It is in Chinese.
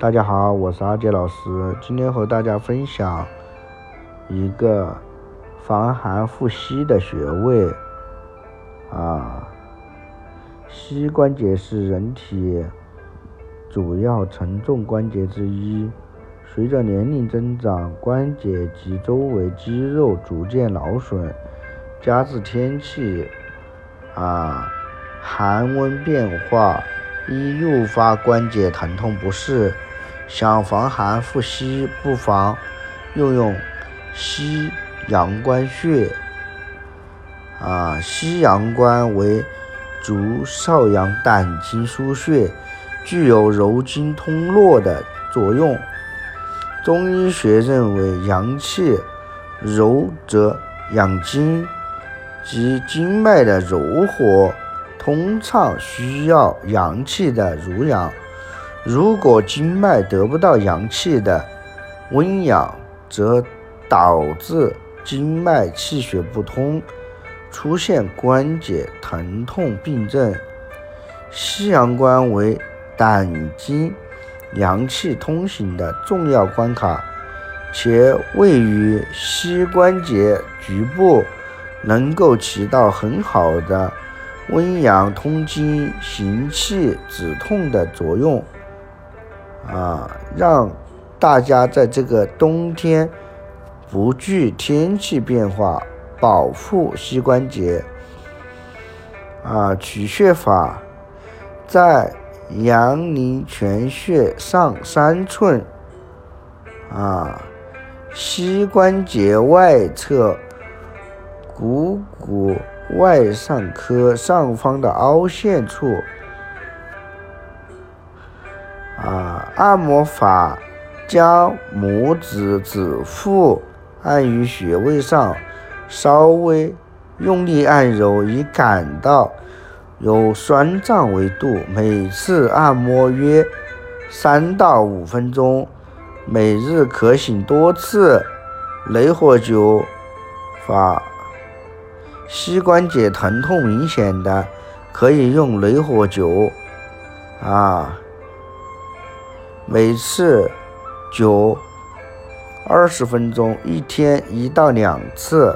大家好，我是阿杰老师，今天和大家分享一个防寒护膝的穴位啊。膝关节是人体主要承重关节之一，随着年龄增长，关节及周围肌肉逐渐劳损，加之天气啊寒温变化。易诱发关节疼痛不适，想防寒护膝，不妨用用膝阳关穴。啊，膝阳关为足少阳胆经腧穴，具有柔经通络的作用。中医学认为，阳气柔则养筋，即经脉的柔和。通畅需要阳气的濡养，如果经脉得不到阳气的温养，则导致经脉气血不通，出现关节疼痛病症。膝阳关为胆经阳气通行的重要关卡，且位于膝关节局部，能够起到很好的。温阳通经、行气止痛的作用啊，让大家在这个冬天不惧天气变化，保护膝关节啊。取穴法在阳陵泉穴上三寸啊，膝关节外侧股骨。外上髁上方的凹陷处，啊，按摩法将拇指指腹按于穴位上，稍微用力按揉，以感到有酸胀为度。每次按摩约三到五分钟，每日可醒多次。雷火灸法。膝关节疼痛明显的，可以用雷火灸，啊，每次灸二十分钟，一天一到两次。